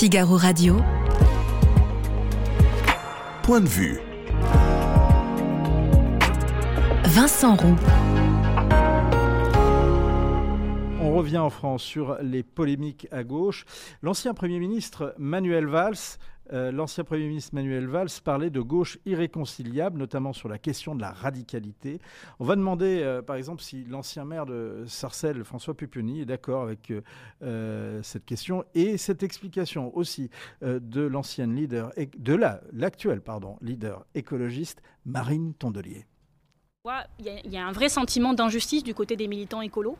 Figaro Radio. Point de vue. Vincent Roux. On revient en France sur les polémiques à gauche. L'ancien Premier ministre Manuel Valls euh, l'ancien Premier ministre Manuel Valls parlait de gauche irréconciliable, notamment sur la question de la radicalité. On va demander, euh, par exemple, si l'ancien maire de Sarcelles, François Pupponi, est d'accord avec euh, cette question et cette explication aussi de l'ancienne leader, de l'actuelle, leader écologiste Marine Tondelier. Il y, a un vrai sentiment d'injustice du côté des militants écolos.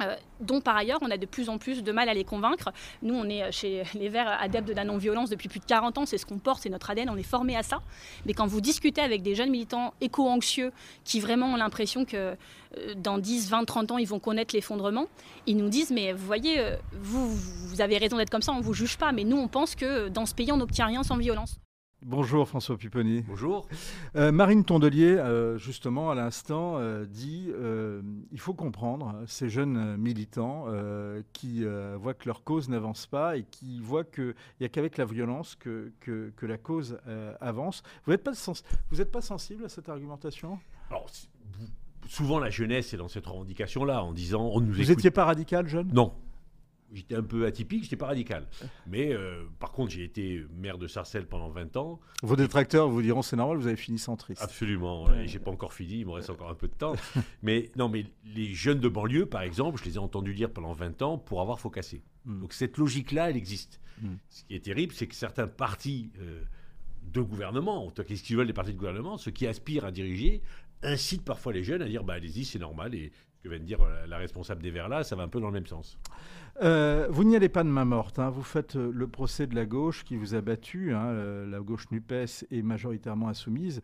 Euh, dont par ailleurs on a de plus en plus de mal à les convaincre. Nous, on est euh, chez les Verts adeptes de la non-violence depuis plus de 40 ans, c'est ce qu'on porte, c'est notre ADN, on est formé à ça. Mais quand vous discutez avec des jeunes militants éco-anxieux qui vraiment ont l'impression que euh, dans 10, 20, 30 ans, ils vont connaître l'effondrement, ils nous disent, mais vous voyez, vous, vous avez raison d'être comme ça, on ne vous juge pas, mais nous, on pense que dans ce pays, on n'obtient rien sans violence. Bonjour François Pupponi. Bonjour. Euh, Marine Tondelier, euh, justement à l'instant, euh, dit il faut comprendre ces jeunes militants qui voient que leur cause n'avance pas et qui voient qu'il n'y a qu'avec la violence que, que, la cause avance. Vous n'êtes pas, vous pas sensible à cette argumentation? Alors, souvent la jeunesse est dans cette revendication-là en disant on nous Vous n'étiez pas radical jeune? Non, J'étais un peu atypique, j'étais pas radical. Mais euh, par contre, j'ai été maire de Sarcelles pendant 20 ans. Vos détracteurs vous diront c'est normal, vous avez fini centriste. Absolument. Et j'ai pas encore fini, il me reste encore un peu de temps. mais non, mais les jeunes de banlieue, par exemple, je les ai entendus dire pendant 20 ans pour avoir faux cassé. Hmm. Donc cette logique-là, elle existe. Hmm. Ce qui est terrible, c'est que certains partis euh, de gouvernement, qu'est-ce qu'ils veulent les partis de gouvernement, ceux qui aspirent à diriger, incitent parfois les jeunes à dire bah allez-y, c'est normal. Et que vient de dire la responsable des Verts là, ça va un peu dans le même sens. Euh, vous n'y allez pas de main morte. Hein. Vous faites euh, le procès de la gauche qui vous a battu. Hein. Euh, la gauche NUPES est majoritairement insoumise.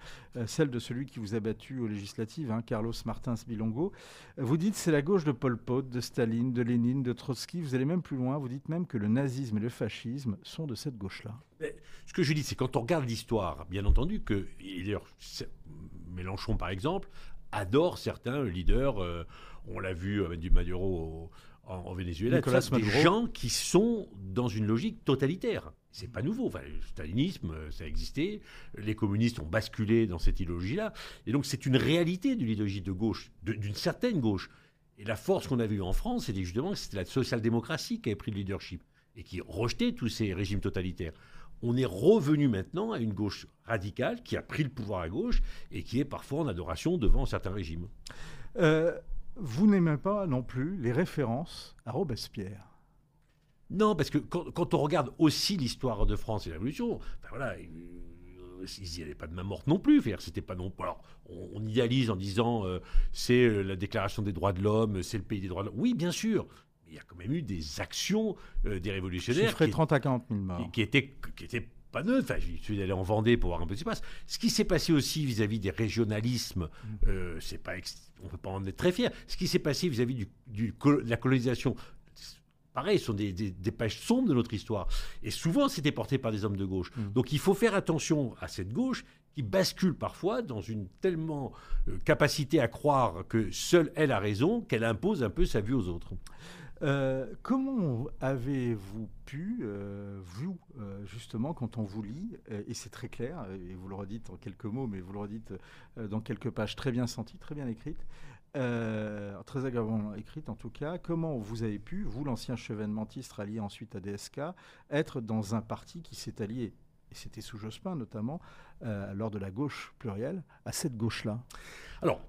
celle de celui qui vous a battu aux législatives, hein, Carlos Martins Bilongo. Vous dites c'est la gauche de Pol Pot, de Staline, de Lénine, de Trotsky. Vous allez même plus loin. Vous dites même que le nazisme et le fascisme sont de cette gauche-là. Ce que je dis, c'est quand on regarde l'histoire, bien entendu, que Mélenchon, par exemple, adore certains leaders. on l'a vu avec du Maduro en, Venezuela, des gens qui sont dans une logique totalitaire. C'est pas nouveau. Enfin, le stalinisme, ça a existé. Les communistes ont basculé dans cette idéologie-là. Et donc, c'est une réalité de l'idéologie de gauche, d'une certaine gauche. Et la force qu'on avait eue en France, c'était justement que c'était la social-démocratie qui avait pris le leadership et qui rejetait tous ces régimes totalitaires. On est revenu maintenant à une gauche radicale qui a pris le pouvoir à gauche et qui est parfois en adoration devant certains régimes. Euh, vous n'aimez pas non plus les références à Robespierre? Non, parce que quand, on regarde aussi l'histoire de France et la Révolution, ben voilà, euh, il n'y avait pas de main morte non plus. C'était pas non. Alors, on, idéalise en disant euh, c'est la Déclaration des droits de l'homme, c'est le pays des droits de l'homme. Oui, bien sûr. Il y a quand même eu des actions des révolutionnaires. Chiffré 30 à 40 000 morts. Qui, étaient, qui étaient pas neuves. Enfin, je suis allé en Vendée pour voir un peu ce qui se passe. Ce qui s'est passé aussi vis-à-vis des régionalismes, mm. c'est pas on ne peut pas en être très fier. Ce qui s'est passé vis-à-vis du, de la colonisation, pareil, ce sont des, pages sombres de notre histoire. Et souvent, c'était porté par des hommes de gauche. Mmh. Donc il faut faire attention à cette gauche qui bascule parfois dans une tellement euh, capacité à croire que seule elle a raison qu'elle impose un peu sa vue aux autres. Euh, comment avez-vous pu, euh, vous, justement, quand on vous lit, et c'est très clair, et vous le redites en quelques mots, mais vous le redites dans quelques pages très bien senties, très bien écrites, très agréablement écrites en tout cas, comment vous avez pu, vous, l'ancien chevènementiste rallié ensuite à DSK, être dans un parti qui s'est allié, et c'était sous Jospin notamment, lors de la gauche plurielle, à cette gauche-là? Alors,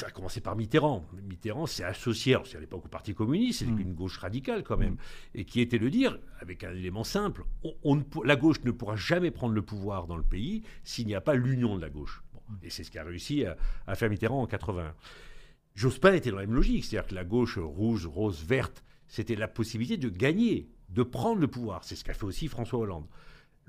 ça a commencé par Mitterrand. Mitterrand s'est associé, c'est à l'époque au Parti communiste, c'est mm. une gauche radicale quand même, mm. et qui était de dire, avec un élément simple, on, la gauche ne pourra jamais prendre le pouvoir dans le pays s'il n'y a pas l'union de la gauche. Mm. Et c'est ce qu'a réussi à, faire Mitterrand en 80. Jospin était dans la même logique, c'est-à-dire que la gauche rouge, rose, verte, c'était la possibilité de gagner, de prendre le pouvoir. C'est ce qu'a fait aussi François Hollande.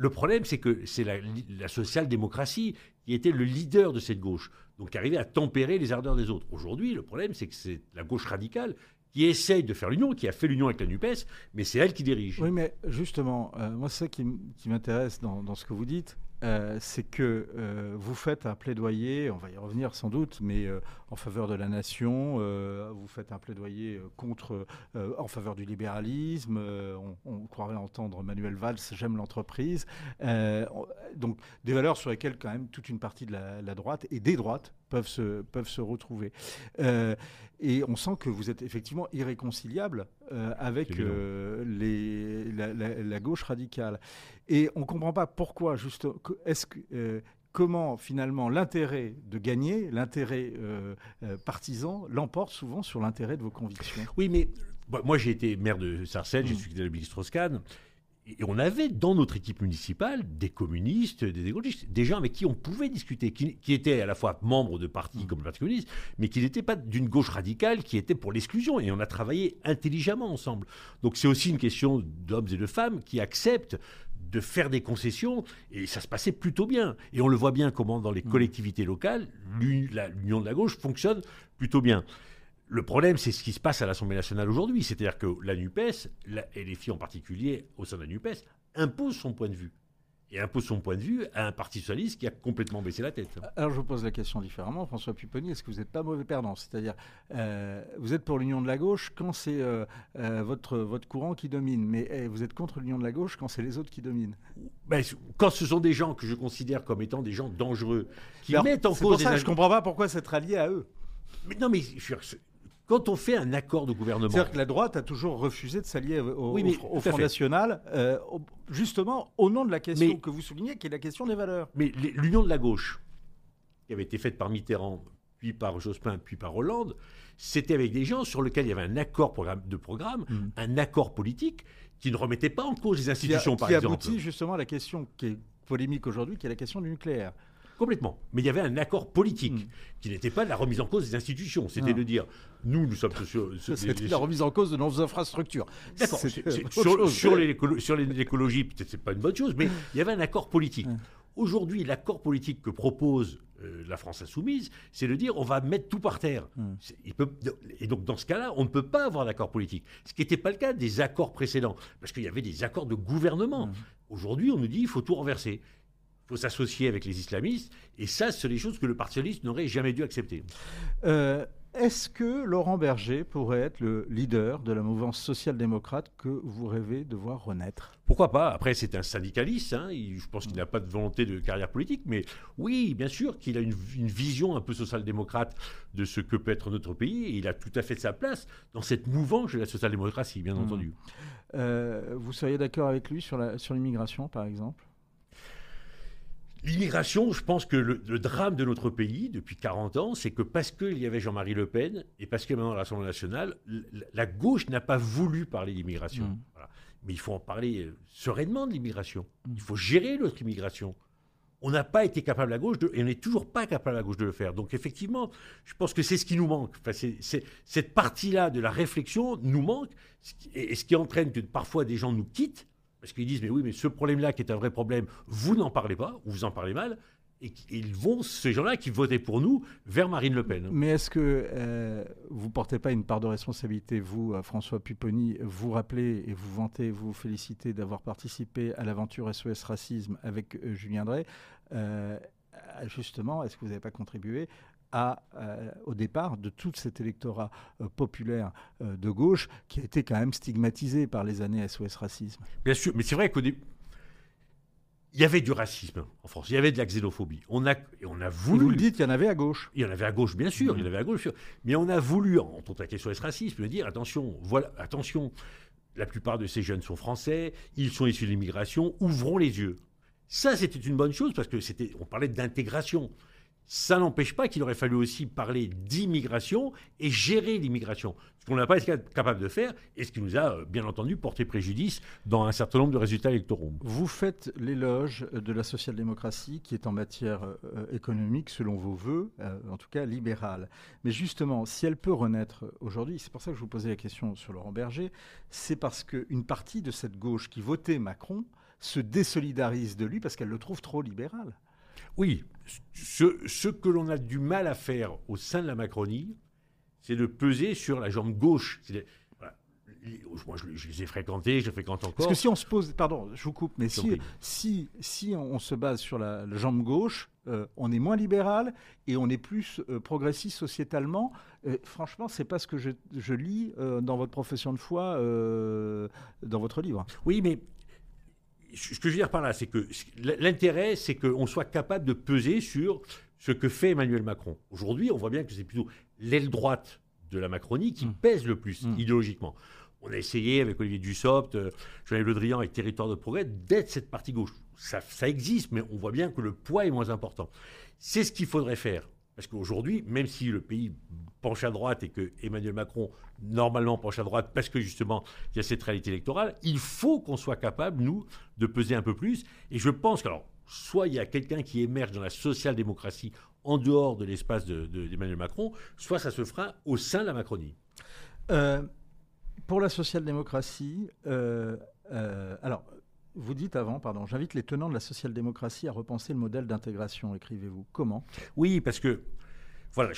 Le problème, c'est que c'est la, social-démocratie qui était le leader de cette gauche, donc arriver à tempérer les ardeurs des autres. Aujourd'hui, le problème, c'est que c'est la gauche radicale qui essaye de faire l'union, qui a fait l'union avec la NUPES, mais c'est elle qui dirige. Oui, mais justement, euh, moi, c'est ça qui, m'intéresse dans, ce que vous dites. Euh, c'est que euh, vous faites un plaidoyer, on va y revenir sans doute, mais euh, en faveur de la nation, vous faites un plaidoyer contre, en faveur du libéralisme, on, croirait entendre Manuel Valls, j'aime l'entreprise, donc des valeurs sur lesquelles quand même toute une partie de la, droite et des droites peuvent se, peuvent se retrouver. et on sent que vous êtes effectivement irréconciliable avec les, la, la, gauche radicale. Et on ne comprend pas pourquoi, juste, est-ce que, euh, comment finalement l'intérêt de gagner, l'intérêt euh, euh, partisan, l'emporte souvent sur l'intérêt de vos convictions? Oui, mais moi j'ai été maire de Sarcelles, j'ai suivi le ministre Strauss-Kahn. Et on avait dans notre équipe municipale des communistes, des écologistes, des gens avec qui on pouvait discuter, qui, étaient à la fois membres de partis comme le Parti communiste, mais qui n'étaient pas d'une gauche radicale, qui était pour l'exclusion. Et on a travaillé intelligemment ensemble. Donc c'est aussi une question d'hommes et de femmes qui acceptent de faire des concessions, et ça se passait plutôt bien. Et on le voit bien comment dans les collectivités locales, l'union de la gauche fonctionne plutôt bien. Le problème, c'est ce qui se passe à l'Assemblée nationale aujourd'hui. C'est-à-dire que la NUPES, et les filles en particulier au sein de la NUPES, imposent son point de vue et impose son point de vue à un parti socialiste qui a complètement baissé la tête. Alors je vous pose la question différemment, François Pupponi, est-ce que vous n'êtes pas mauvais perdant? C'est-à-dire, euh, vous êtes pour l'union de la gauche quand c'est euh, euh, votre, votre courant qui domine, mais eh, vous êtes contre l'union de la gauche quand c'est les autres qui dominent ben, Quand ce sont des gens que je considère comme étant des gens dangereux, qui mettent en cause... Pour ça, je ne comprends pas pourquoi c'est allié à eux. Mais non, mais quand on fait un accord de gouvernement. C'est-à-dire que la droite a toujours refusé de s'allier au, Front National, euh, justement au nom de la question que vous soulignez, qui est la question des valeurs. Mais l'union de la gauche, qui avait été faite par Mitterrand, puis par Jospin, puis par Hollande, c'était avec des gens sur lesquels il y avait un accord de programme, mm. un accord politique, qui ne remettait pas en cause les institutions, par exemple. Qui aboutit justement à la question qui est polémique aujourd'hui, qui est la question du nucléaire. Complètement. Mais il y avait un accord politique hmm. qui n'était pas la remise en cause des institutions. C'était de dire, nous, nous sommes sur. C'était la remise en cause de nos infrastructures. D'accord. Sur, l'écologie, peut-être c'est pas une bonne chose, mais il y avait un accord politique. Aujourd'hui, l'accord politique que propose euh, la France insoumise, c'est de dire on va mettre tout par terre. Il peut, et donc dans ce cas-là, on ne peut pas avoir d'accord politique. Ce qui n'était pas le cas des accords précédents, parce qu'il y avait des accords de gouvernement. Aujourd'hui, on nous dit il faut tout renverser faut s'associer avec les islamistes. Et ça, ce sont des choses que le Parti socialiste n'aurait jamais dû accepter. Euh, est-ce que Laurent Berger pourrait être le leader de la mouvance social-démocrate que vous rêvez de voir renaître? Pourquoi pas? Après, c'est un syndicaliste. Hein. je pense qu'il n'a pas de volonté de carrière politique. Mais oui, bien sûr qu'il a une, vision un peu social-démocrate de ce que peut être notre pays. Et il a tout à fait sa place dans cette mouvance de la social-démocratie, bien mmh. entendu. Euh, vous seriez d'accord avec lui sur l'immigration, sur par exemple? L'immigration, je pense que le, drame de notre pays depuis 40 ans, c'est que parce qu'il y avait Jean-Marie Le Pen et parce que maintenant l'Assemblée nationale, la, gauche n'a pas voulu parler d'immigration. Mmh. Mais il faut en parler euh, sereinement de l'immigration. Mmh. Il faut gérer notre immigration. On n'a pas été capable à gauche de, et on n'est toujours pas capable à gauche de le faire. Donc effectivement, je pense que c'est ce qui nous manque. Enfin, cette partie-là de la réflexion nous manque, et ce qui entraîne que parfois des gens nous quittent parce qu'ils disent, mais oui, mais ce problème-là qui est un vrai problème, vous n'en parlez pas, ou vous en parlez mal, et ils vont, ces gens-là qui votaient pour nous, vers Marine Le Pen. Mais est-ce que euh, vous ne portez pas une part de responsabilité, vous, euh, François Pupponi, vous rappelez et vous vantez, vous félicitez d'avoir participé à l'aventure SOS Racisme avec euh, Julien Drey Justement, est-ce que vous n'avez pas contribué à, euh, au départ de tout cet électorat euh, populaire euh, de gauche qui a été quand même stigmatisé par les années SOS Racisme. Bien sûr, mais c'est vrai qu'au début, il y avait du racisme en France, il y avait de la xénophobie. On a, on a voulu. Vous le dites, il y en avait à gauche. Il y en avait à gauche, bien sûr, il y en avait à gauche. Mais on a voulu, en tant que SOS Racisme, dire attention, voilà, attention, la plupart de ces jeunes sont français, ils sont issus de l'immigration, ouvrons les yeux. Ça, c'était une bonne chose parce que c'était, on parlait d'intégration. Ça n'empêche pas qu'il aurait fallu aussi parler d'immigration et gérer l'immigration. Ce qu'on n'a pas été capable de faire et ce qui nous a, euh, bien entendu, porté préjudice dans un certain nombre de résultats électoraux. Vous faites l'éloge de la social-démocratie qui est en matière euh, économique, selon vos voeux, euh, en tout cas libérale. Mais justement, si elle peut renaître aujourd'hui, c'est pour ça que je vous posais la question sur Laurent Berger, c'est parce qu'une partie de cette gauche qui votait Macron se désolidarise de lui parce qu'elle le trouve trop libéral. Oui, ce, que l'on a du mal à faire au sein de la Macronie, c'est de peser sur la jambe gauche. moi, je, les ai fréquentés, je les fréquente encore. Parce que si on se pose, pardon, je vous coupe, mais si, si, si, on se base sur la, jambe gauche, euh, on est moins libéral et on est plus euh, progressiste sociétalement. Euh, franchement, c'est pas ce que je, je lis dans votre profession de foi, dans votre livre. Oui, mais ce que je veux dire par là, c'est que l'intérêt, c'est qu'on soit capable de peser sur ce que fait Emmanuel Macron. Aujourd'hui, on voit bien que c'est plutôt l'aile droite de la Macronie qui mmh. pèse le plus mmh. idéologiquement. On a essayé avec Olivier Dussopt, euh, Jean-Yves Le Drian avec Territoire de Progrès d'être cette partie gauche. Ça, ça, existe, mais on voit bien que le poids est moins important. C'est ce qu'il faudrait faire. Parce qu'aujourd'hui, même si le pays penche à droite et que Emmanuel Macron, normalement, penche à droite parce que justement, il y a cette réalité électorale, il faut qu'on soit capable, nous, de peser un peu plus. Et je pense qu'alors, soit il y a quelqu'un qui émerge dans la social-démocratie en dehors de l'espace d'Emmanuel de, Macron, soit ça se fera au sein de la Macronie. Euh, pour la social-démocratie, euh, euh, alors, vous dites avant, pardon, j'invite les tenants de la social-démocratie à repenser le modèle d'intégration, écrivez-vous. Comment? Oui, parce que, voilà,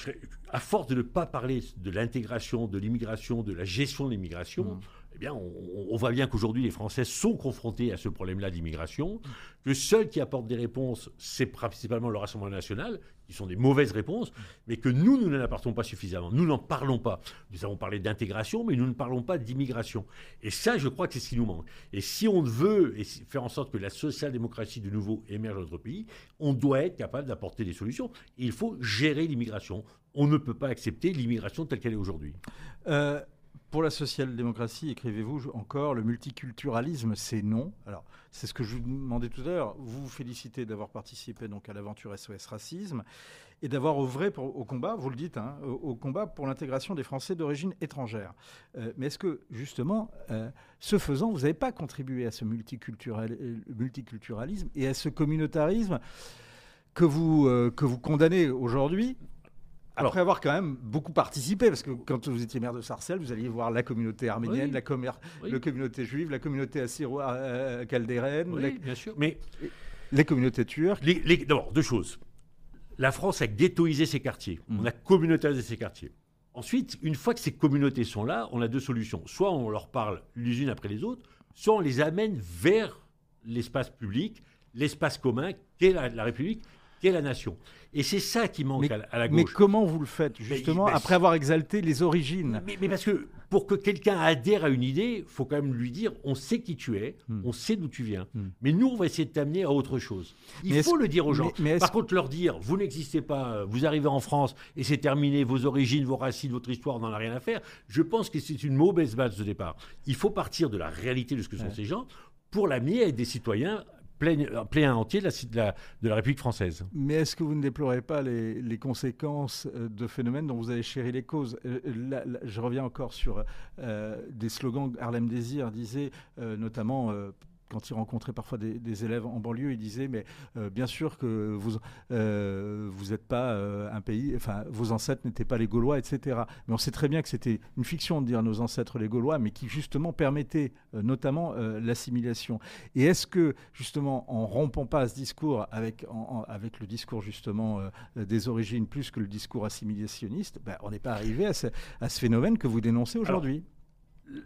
à force de ne pas parler de l'intégration, de l'immigration, de la gestion de l'immigration, mmh eh on, voit bien qu'aujourd'hui, les Français sont confrontés à ce problème-là d'immigration, que ceux qui apportent des réponses, c'est principalement le Rassemblement national, qui sont des mauvaises réponses, mais que nous, nous n'en apportons pas suffisamment. Nous n'en parlons pas. Nous avons parlé d'intégration, mais nous ne parlons pas d'immigration. Et ça, je crois que c'est ce qui nous manque. Et si on veut faire en sorte que la social-démocratie de nouveau émerge dans notre pays, on doit être capable d'apporter des solutions. il faut gérer l'immigration. On ne peut pas accepter l'immigration telle qu'elle est aujourd'hui. Euh, pour la social-démocratie, écrivez-vous encore, le multiculturalisme, c'est non. Alors, c'est ce que je vous demandais tout à l'heure. Vous vous félicitez d'avoir participé donc à l'aventure SOS Racisme et d'avoir œuvré au combat, vous le dites, hein, au, combat pour l'intégration des Français d'origine étrangère. Euh, mais est-ce que, justement, euh, ce faisant, vous n'avez pas contribué à ce multiculturalisme et à ce communautarisme que vous, euh, que vous condamnez aujourd'hui après avoir quand même beaucoup participé, parce que quand vous étiez maire de Sarcelles, vous alliez voir la communauté arménienne, la, communauté juive, la communauté assyro-caldéraine, oui, bien sûr, mais les communautés turques. D'abord, deux choses. La France a ghettoisé ses quartiers, mm. on a communautarisé ses quartiers. Ensuite, une fois que ces communautés sont là, on a deux solutions. Soit on leur parle les unes après les autres, soit on les amène vers l'espace public, l'espace commun qu'est la République, qu'est la nation. Et c'est ça qui manque à, la gauche. Mais comment vous le faites, justement, après avoir exalté les origines mais, parce que pour que quelqu'un adhère à une idée, il faut quand même lui dire on sait qui tu es, hmm. on sait d'où tu viens. Hmm. Mais nous, on va essayer de t'amener à autre chose. Il faut le dire aux gens. Par contre, leur dire vous n'existez pas, vous arrivez en France et c'est terminé, vos origines, vos racines, votre histoire, on n'en a rien à faire. Je pense que c'est une mauvaise base de départ. Il faut partir de la réalité de ce que sont ces gens pour l'amener à être des citoyens plein, entier de la, de la République française. Mais est-ce que vous ne déplorez pas les, conséquences euh, de phénomènes dont vous avez chéri les causes? Euh, Je reviens encore sur euh, des slogans. Harlem Désir disait notamment quand il rencontrait parfois des, élèves en banlieue, il disait mais euh, bien sûr que vous euh, vous n'êtes pas euh, un pays, enfin vos ancêtres n'étaient pas les Gaulois, etc. Mais on sait très bien que c'était une fiction de dire nos ancêtres les Gaulois, mais qui justement permettait notamment l'assimilation. Et est-ce que justement en rompant pas ce discours avec avec le discours justement des origines plus que le discours assimilationniste, ben, on n'est pas arrivé à ce, à ce phénomène que vous dénoncez aujourd'hui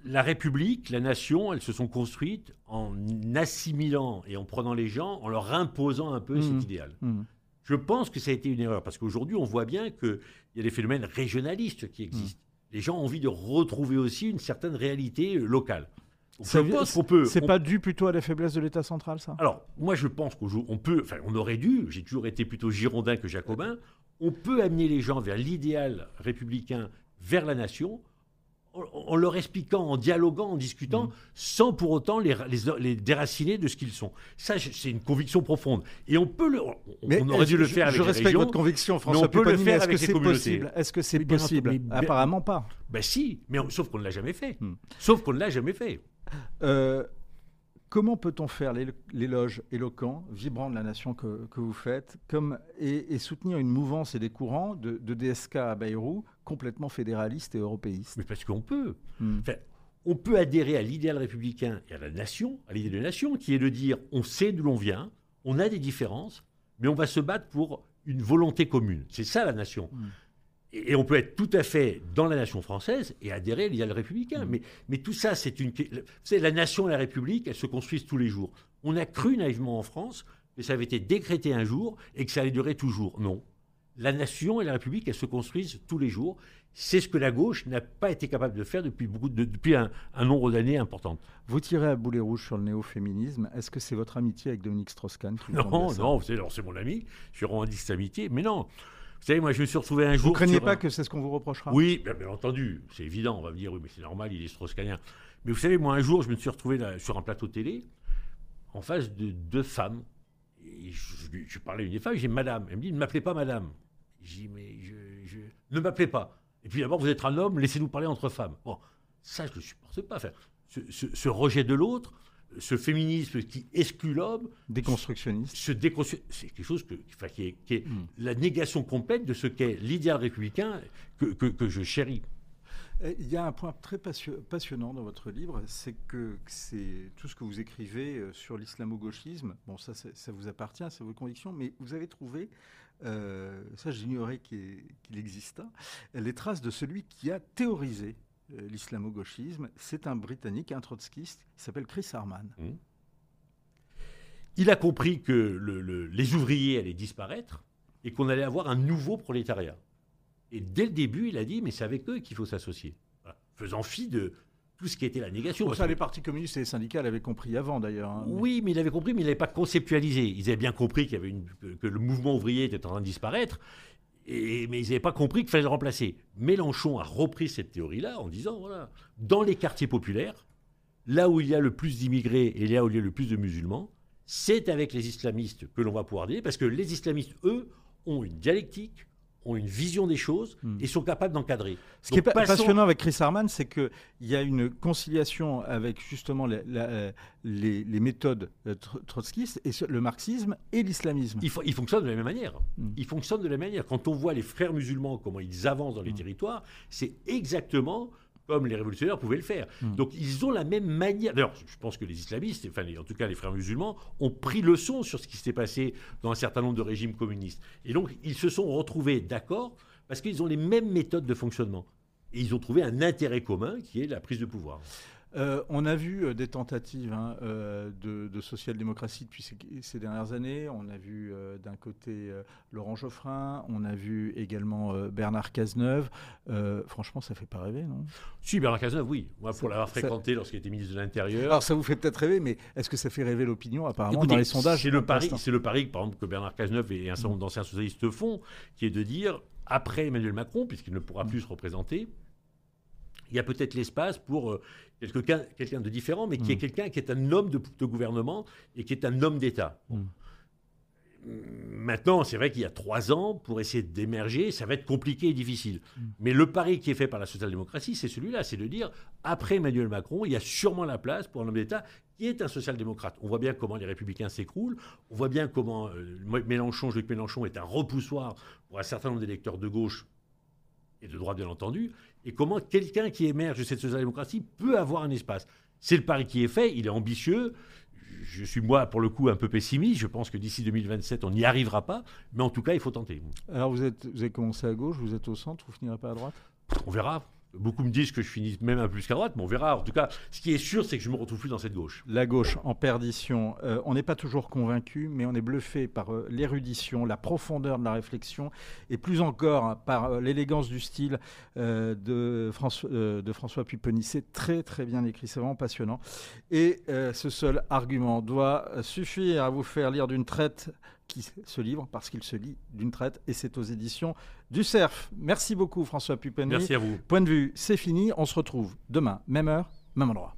la République, la nation, elles se sont construites en assimilant et en prenant les gens, en leur imposant un peu cet mmh. idéal. Mmh. Je pense que ça a été une erreur, parce qu'aujourd'hui, on voit bien qu'il y a des phénomènes régionalistes qui existent. Mmh. Les gens ont envie de retrouver aussi une certaine réalité euh, locale. Je pense qu'on peut. C'est pas dû plutôt à la faiblesse de l'État central, ça? Alors, moi, je pense qu'on peut. Enfin, on aurait dû. J'ai toujours été plutôt girondin que jacobin. On peut amener les gens vers l'idéal républicain, vers la nation, en leur expliquant, en dialoguant, en discutant, mm. sans pour autant les, les, déraciner de ce qu'ils sont. Ça, c'est une conviction profonde. Et on peut le, on, aurait dû le faire avec je respecte votre conviction, François. on peut le faire avec les communautés. Est-ce que c'est possible Apparemment pas. Ben si, mais sauf qu'on ne l'a jamais fait. Mm. Sauf qu'on ne l'a jamais fait. Euh, Comment peut-on faire l'éloge éloquent, vibrant de la nation que, vous faites, comme, et, soutenir une mouvance et des courants de, DSK à Bayrou complètement fédéralistes et européistes? Mais parce qu'on peut. Hmm. on peut adhérer à l'idéal républicain et à la nation, à l'idée de nation, qui est de dire on sait d'où l'on vient, on a des différences, mais on va se battre pour une volonté commune. C'est ça la nation. Hmm. Et, on peut être tout à fait dans la nation française et adhérer à l'idéal républicain. Mais, mais tout ça, c'est une. Vous la nation et la République, elles se construisent tous les jours. On a cru naïvement en France que ça avait été décrété un jour et que ça allait durer toujours. Non. La nation et la République, elles se construisent tous les jours. C'est ce que la gauche n'a pas été capable de faire depuis, beaucoup depuis un, nombre d'années important. Vous tirez à boulet rouge sur le néo-féminisme. Est-ce que c'est votre amitié avec Dominique Strauss-Kahn Non, non, c'est mon ami. Je suis revendique cette amitié. Mais non, vous savez, moi, je me suis retrouvé un jour. Vous ne craignez pas que c'est ce qu'on vous reprochera Oui, bien, entendu. C'est évident. On va me dire, oui, mais c'est normal, il est strauss-kahnien. Mais vous savez, moi, un jour, je me suis retrouvé sur un plateau télé en face de deux femmes. Et je, je, parlais à une des femmes, j'ai Madame. Elle me dit, ne m'appelez pas Madame. J'ai dit, mais je, ne m'appelez pas. Et puis d'abord, vous êtes un homme, laissez-nous parler entre femmes. Bon, ça, je ne supporte pas. Enfin, ce, rejet de l'autre, ce féminisme qui exclut l'homme. Déconstructionniste. c'est quelque chose que, qui est, qui est hmm. la négation complète de ce qu'est l'idéal républicain que, que, je chéris. Il y a un point très passionnant dans votre livre, c'est que c'est tout ce que vous écrivez euh, sur l'islamo-gauchisme. Bon, ça, ça vous appartient, c'est vos convictions, mais vous avez trouvé euh, ça j'ignorais qu'il exista, les traces de celui qui a théorisé euh, l'islamo-gauchisme. C'est un Britannique, un trotskiste, il s'appelle Chris Harman. Mmh. Il a compris que les ouvriers allaient disparaître et qu'on allait avoir un nouveau prolétariat. Et dès le début, il a dit, mais c'est avec eux qu'il faut s'associer. Faisant fi de, tout ce qui était la négation. ça, les partis communistes et les syndicats l'avaient compris avant d'ailleurs. Hein, oui, mais ils l'avaient compris, mais ils n'avaient pas conceptualisé. Ils avaient bien compris qu'il y avait une, que, le mouvement ouvrier était en train de disparaître, mais ils n'avaient pas compris qu'il fallait le remplacer. Mélenchon a repris cette théorie-là en disant voilà, dans les quartiers populaires, là où il y a le plus d'immigrés et là où il y a le plus de musulmans, c'est avec les islamistes que l'on va pouvoir dire, parce que les islamistes, eux, ont une dialectique, ont une vision des choses hmm. et sont capables d'encadrer. Ce qui est passionnant avec Chris Harman, c'est qu'il y a une conciliation avec justement les, les, méthodes euh, trotskistes, et le marxisme et l'islamisme. Ils, il fonctionnent de la même manière. Hmm. Ils fonctionnent de la même manière. Quand on voit les frères musulmans, comment ils avancent dans les hmm. territoires, c'est exactement comme les révolutionnaires pouvaient le faire. Hmm. Donc ils ont la même manière. D'ailleurs, je pense que les islamistes, enfin en tout cas les frères musulmans, ont pris leçon sur ce qui s'est passé dans un certain nombre de régimes communistes. Et donc ils se sont retrouvés d'accord parce qu'ils ont les mêmes méthodes de fonctionnement. Et ils ont trouvé un intérêt commun qui est la prise de pouvoir. Euh, on a vu euh, des tentatives hein, euh, de, social-démocratie depuis ces, dernières années. On a vu d'un côté Laurent Geoffrin, on a vu également Bernard Cazeneuve. franchement, ça fait pas rêver, non? Si, Bernard Cazeneuve, oui. Moi, pour l'avoir fréquenté lorsqu'il était ministre de l'Intérieur. Alors, ça vous fait peut-être rêver, mais est-ce que ça fait rêver l'opinion, apparemment, dans les sondages C'est le, pari, c'est le pari, par exemple, que Bernard Cazeneuve et un certain nombre d'anciens socialistes font, qui est de dire, après Emmanuel Macron, puisqu'il ne pourra plus se représenter, il y a peut-être l'espace pour euh, quelqu'un de différent, mais qui est mm. quelqu'un qui est un homme de, gouvernement et qui est un homme d'État. Mm. Maintenant, c'est vrai qu'il y a trois ans, pour essayer d'émerger, ça va être compliqué et difficile. Mm. Mais le pari qui est fait par la social-démocratie, c'est celui-là, c'est de dire, après Emmanuel Macron, il y a sûrement la place pour un homme d'État qui est un social-démocrate. On voit bien comment les républicains s'écroulent, on voit bien comment euh, Mélenchon, Jean-Luc Mélenchon est un repoussoir pour un certain nombre d'électeurs de gauche et de droite bien entendu, et comment quelqu'un qui émerge de cette social-démocratie peut avoir un espace? C'est le pari qui est fait, il est ambitieux. Je suis moi, pour le coup, un peu pessimiste. Je pense que d'ici 2027, on n'y arrivera pas. Mais en tout cas, il faut tenter. Alors, vous, êtes, vous avez commencé à gauche, vous êtes au centre, vous finirez pas à droite? On verra. Beaucoup me disent que je finis même un plus qu'à droite, mais on verra. En tout cas, ce qui est sûr, c'est que je me retrouve plus dans cette gauche. La gauche en perdition. Euh, on n'est pas toujours convaincu, mais on est bluffé par euh, l'érudition, la profondeur de la réflexion, et plus encore hein, par euh, l'élégance du style de, de François Pupponi. C'est très très bien écrit, c'est vraiment passionnant. Et ce seul argument doit suffire à vous faire lire d'une traite qui se livre parce qu'il se lit d'une traite et c'est aux éditions du CERF. Merci beaucoup François Pupponi. Merci à vous. Point de vue, c'est fini. On se retrouve demain, même heure, même endroit.